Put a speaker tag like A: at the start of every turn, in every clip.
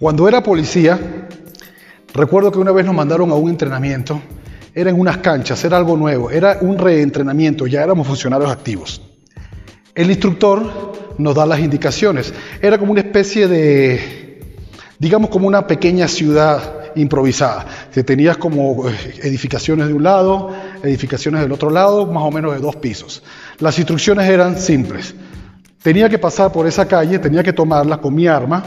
A: Cuando era policía, recuerdo que una vez nos mandaron a un entrenamiento, era en unas canchas, era algo nuevo, era un reentrenamiento, ya éramos funcionarios activos. El instructor nos da las indicaciones, era como una especie de, digamos como una pequeña ciudad improvisada, que tenías como eh, edificaciones de un lado, edificaciones del otro lado, más o menos de dos pisos. Las instrucciones eran simples. Tenía que pasar por esa calle, tenía que tomarla con mi arma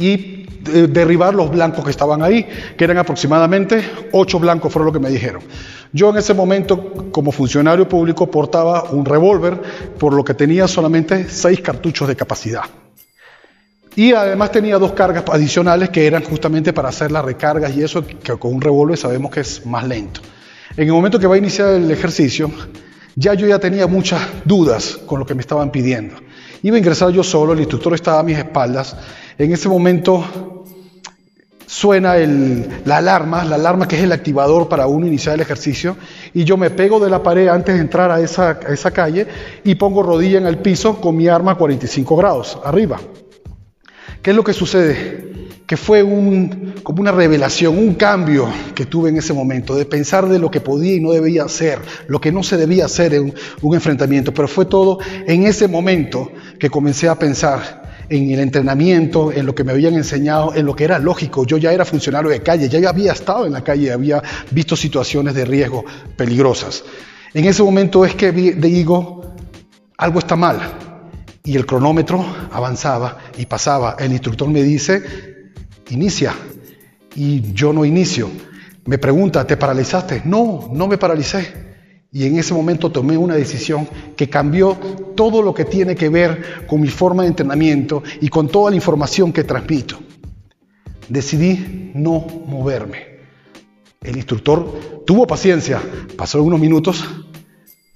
A: y eh, derribar los blancos que estaban ahí, que eran aproximadamente ocho blancos, fueron lo que me dijeron. Yo en ese momento, como funcionario público, portaba un revólver, por lo que tenía solamente seis cartuchos de capacidad. Y además tenía dos cargas adicionales que eran justamente para hacer las recargas y eso que con un revólver sabemos que es más lento. En el momento que va a iniciar el ejercicio, ya yo ya tenía muchas dudas con lo que me estaban pidiendo. Iba a ingresar yo solo, el instructor estaba a mis espaldas. En ese momento suena la alarma, la alarma que es el activador para uno iniciar el ejercicio, y yo me pego de la pared antes de entrar a esa, calle y pongo rodilla en el piso con mi arma a 45 grados arriba. ¿Qué es lo que sucede? Que fue como una revelación, un cambio que tuve en ese momento, de pensar de lo que podía y no debía hacer, lo que no se debía hacer en un enfrentamiento. Pero fue todo en ese momento que comencé a pensar en el entrenamiento, en lo que me habían enseñado, en lo que era lógico. Yo ya era funcionario de calle, ya había estado en la calle, había visto situaciones de riesgo peligrosas. En ese momento es que digo, algo está mal, y el cronómetro avanzaba y pasaba. El instructor me dice, inicia. Y yo no inicio. Me pregunta, ¿te paralizaste? No, no me paralicé. Y en ese momento tomé una decisión que cambió todo lo que tiene que ver con mi forma de entrenamiento y con toda la información que transmito. Decidí no moverme. El instructor tuvo paciencia, pasó unos minutos,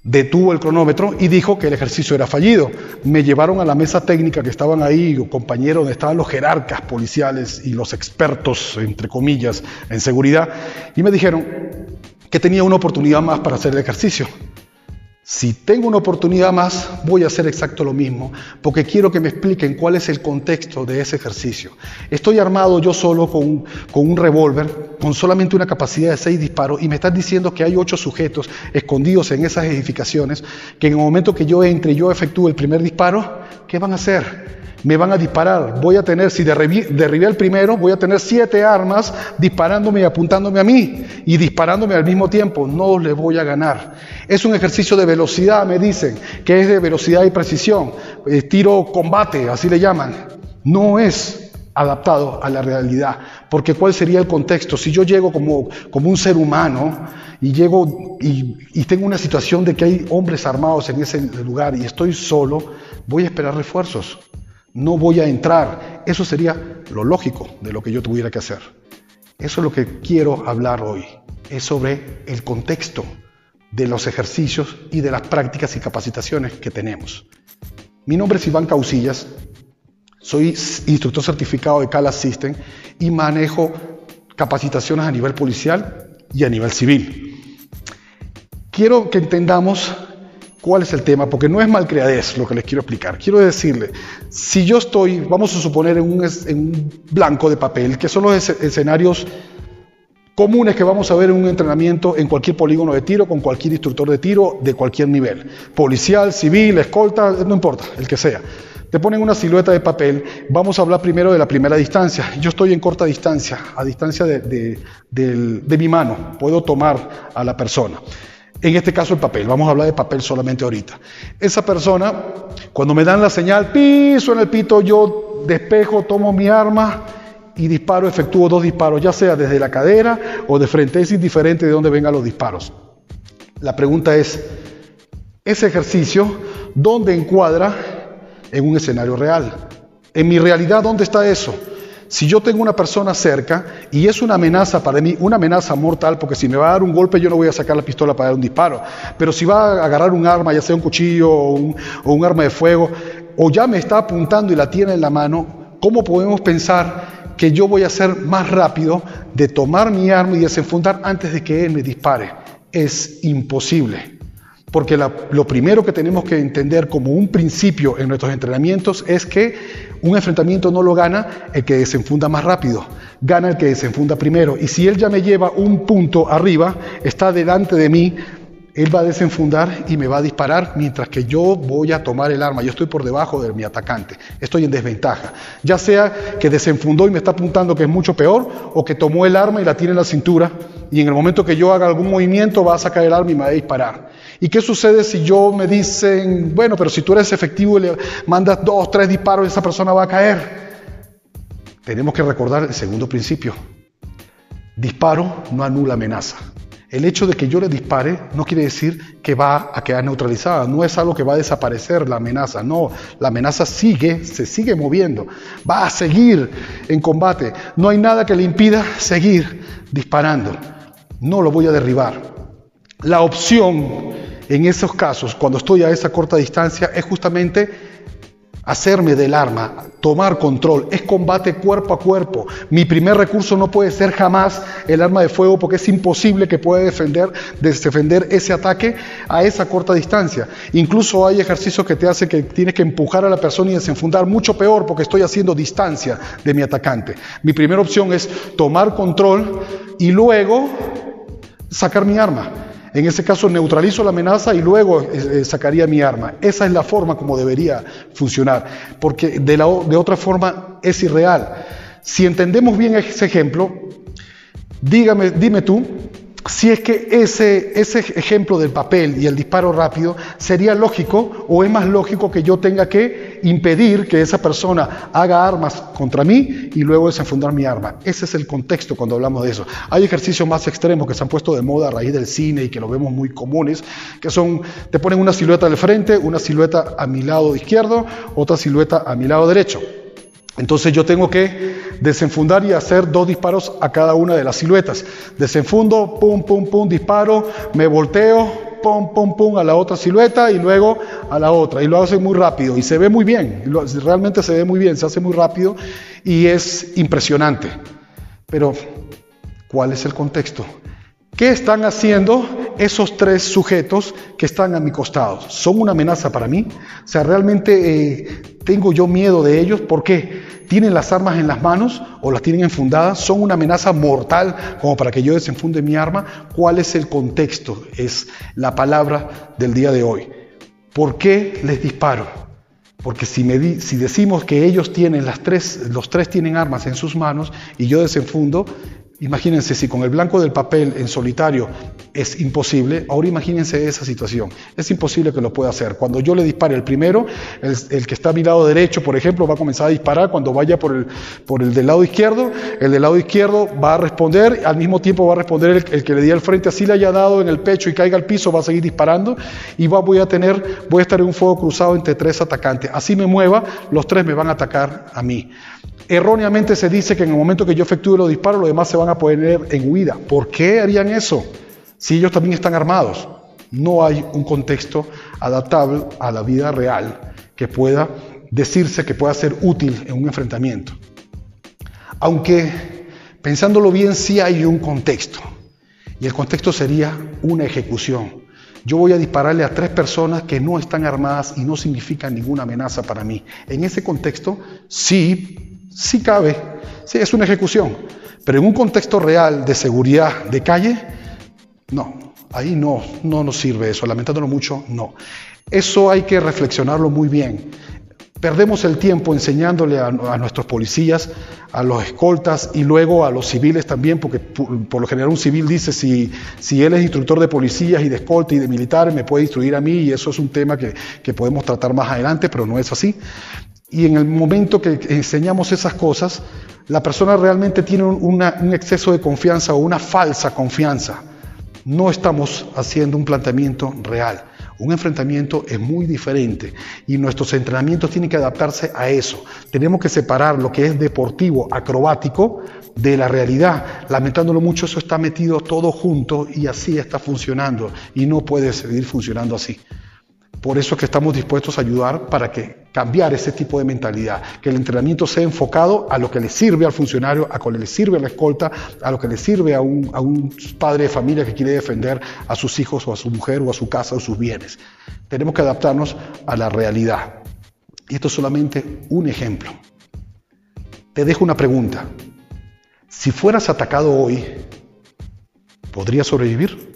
A: detuvo el cronómetro y dijo que el ejercicio era fallido. Me llevaron a la mesa técnica que estaban ahí, compañeros, donde estaban los jerarcas policiales y los expertos, entre comillas, en seguridad, y me dijeron que tenía una oportunidad más para hacer el ejercicio. Si tengo una oportunidad más, voy a hacer exacto lo mismo, porque quiero que me expliquen cuál es el contexto de ese ejercicio. Estoy armado yo solo con, con un revólver, con solamente una capacidad de seis disparos, y me están diciendo que hay ocho sujetos escondidos en esas edificaciones, que en el momento que yo entre y yo efectúe el primer disparo, ¿qué van a hacer? Me van a disparar. Voy a tener, si derribé, el primero, voy a tener siete armas disparándome y apuntándome a mí y disparándome al mismo tiempo. No le voy a ganar. Es un ejercicio de velocidad, me dicen, que es de velocidad y precisión. tiro combate, así le llaman. No es adaptado a la realidad. Porque ¿cuál sería el contexto? Si yo llego como, como un ser humano y llego y, tengo una situación de que hay hombres armados en ese lugar y estoy solo, voy a esperar refuerzos no voy a entrar. Eso sería lo lógico de lo que yo tuviera que hacer. Eso es lo que quiero hablar hoy. Es sobre el contexto de los ejercicios y de las prácticas y capacitaciones que tenemos. Mi nombre es Iván Causillas, soy instructor certificado de Cala System y manejo capacitaciones a nivel policial y a nivel civil. Quiero que entendamos ¿Cuál es el tema? Porque no es malcriadez lo que les quiero explicar. Quiero decirle, si yo estoy, vamos a suponer, en un, blanco de papel, que son los escenarios comunes que vamos a ver en un entrenamiento en cualquier polígono de tiro, con cualquier instructor de tiro de cualquier nivel, policial, civil, escolta, no importa, el que sea. Te ponen una silueta de papel, vamos a hablar primero de la primera distancia. Yo estoy en corta distancia, a distancia de mi mano, puedo tomar a la persona. En este caso el papel, vamos a hablar de papel solamente ahorita. Esa persona, cuando me dan la señal, piso en el pito, yo despejo, tomo mi arma y disparo, efectúo dos disparos, ya sea desde la cadera o de frente, es indiferente de dónde vengan los disparos. La pregunta es, ese ejercicio, ¿dónde encuadra en un escenario real? En mi realidad, ¿dónde está eso? Si yo tengo una persona cerca y es una amenaza para mí, una amenaza mortal, porque si me va a dar un golpe yo no voy a sacar la pistola para dar un disparo, pero si va a agarrar un arma, ya sea un cuchillo o un, arma de fuego, o ya me está apuntando y la tiene en la mano, ¿cómo podemos pensar que yo voy a ser más rápido de tomar mi arma y desenfundar antes de que él me dispare? Es imposible. Porque lo primero que tenemos que entender como un principio en nuestros entrenamientos es que un enfrentamiento no lo gana el que desenfunda más rápido, gana el que desenfunda primero. Y si él ya me lleva un punto arriba, está delante de mí, él va a desenfundar y me va a disparar mientras que yo voy a tomar el arma. Yo estoy por debajo de mi atacante. Estoy en desventaja. Ya sea que desenfundó y me está apuntando que es mucho peor, o que tomó el arma y la tiene en la cintura y en el momento que yo haga algún movimiento va a sacar el arma y me va a disparar. ¿Y qué sucede si yo me dicen, bueno, pero si tú eres efectivo y le mandas dos, tres disparos, esa persona va a caer? Tenemos que recordar el segundo principio. Disparo no anula amenaza. El hecho de que yo le dispare no quiere decir que va a quedar neutralizada, no es algo que va a desaparecer la amenaza, no, la amenaza sigue, se sigue moviendo, va a seguir en combate, no hay nada que le impida seguir disparando, no lo voy a derribar. La opción en esos casos, cuando estoy a esa corta distancia, es justamente hacerme del arma, tomar control, es combate cuerpo a cuerpo. Mi primer recurso no puede ser jamás el arma de fuego porque es imposible que pueda defender, defender ese ataque a esa corta distancia. Incluso hay ejercicios que te hacen que tienes que empujar a la persona y desenfundar, mucho peor porque estoy haciendo distancia de mi atacante. Mi primera opción es tomar control y luego sacar mi arma. En ese caso neutralizo la amenaza y luego eh, eh, sacaría mi arma. Esa es la forma como debería funcionar, porque de, de otra forma es irreal. Si entendemos bien ese ejemplo, dígame, dime tú, si es que ese, ese ejemplo del papel y el disparo rápido sería lógico o es más lógico que yo tenga que impedir que esa persona haga armas contra mí y luego desenfundar mi arma. Ese es el contexto cuando hablamos de eso. Hay ejercicios más extremos que se han puesto de moda a raíz del cine y que lo vemos muy comunes, que son, te ponen una silueta del frente, una silueta a mi lado izquierdo, otra silueta a mi lado derecho. Entonces yo tengo que desenfundar y hacer dos disparos a cada una de las siluetas. Desenfundo, pum, pum, pum, disparo, me volteo, pum, pum, pum a la otra silueta y luego a la otra. Y lo hace muy rápido y se ve muy bien, realmente se ve muy bien, se hace muy rápido y es impresionante. Pero, ¿cuál es el contexto? ¿Qué están haciendo esos tres sujetos que están a mi costado? ¿Son una amenaza para mí? O sea, ¿realmente eh, tengo yo miedo de ellos? ¿Por qué? ¿Tienen las armas en las manos o las tienen enfundadas? ¿Son una amenaza mortal como para que yo desenfunde mi arma? ¿Cuál es el contexto? Es la palabra del día de hoy. ¿Por qué les disparo? Porque si, si decimos que ellos tienen las tres, los tres tienen armas en sus manos y yo desenfundo, Imagínense si con el blanco del papel en solitario es imposible, ahora imagínense esa situación. Es imposible que lo pueda hacer. Cuando yo le dispare el primero, el, que está a mi lado derecho, por ejemplo, va a comenzar a disparar. Cuando vaya por el, por el del lado izquierdo, el del lado izquierdo va a responder, al mismo tiempo va a responder el, que le di al frente, así le haya dado en el pecho y caiga al piso, va a seguir disparando y va, voy a tener, voy a estar en un fuego cruzado entre tres atacantes. Así me mueva, los tres me van a atacar a mí. Erróneamente se dice que en el momento que yo efectúe los disparos, los demás se van a poner en huida. ¿Por qué harían eso? Si ellos también están armados. No hay un contexto adaptable a la vida real que pueda decirse que pueda ser útil en un enfrentamiento. Aunque, pensándolo bien, sí hay un contexto. Y el contexto sería una ejecución. Yo voy a dispararle a tres personas que no están armadas y no significan ninguna amenaza para mí. En ese contexto, sí sí cabe, sí es una ejecución, pero en un contexto real de seguridad de calle, no, ahí no, no nos sirve eso, lamentándolo mucho, no. Eso hay que reflexionarlo muy bien. Perdemos el tiempo enseñándole a, nuestros policías, a los escoltas y luego a los civiles también, porque por, lo general un civil dice, si, si él es instructor de policías y de escolta y de militares, me puede instruir a mí y eso es un tema que, que podemos tratar más adelante, pero no es así. Y en el momento que enseñamos esas cosas, la persona realmente tiene un, exceso de confianza o una falsa confianza. No estamos haciendo un planteamiento real. Un enfrentamiento es muy diferente y nuestros entrenamientos tienen que adaptarse a eso. Tenemos que separar lo que es deportivo, acrobático, de la realidad. Lamentándolo mucho, eso está metido todo junto y así está funcionando y no puede seguir funcionando así. Por eso es que estamos dispuestos a ayudar para que cambiar ese tipo de mentalidad, que el entrenamiento sea enfocado a lo que le sirve al funcionario, a lo que le sirve a la escolta, a lo que le sirve a un, a un padre de familia que quiere defender a sus hijos o a su mujer o a su casa o sus bienes. Tenemos que adaptarnos a la realidad. Y esto es solamente un ejemplo. Te dejo una pregunta. Si fueras atacado hoy, ¿podrías sobrevivir?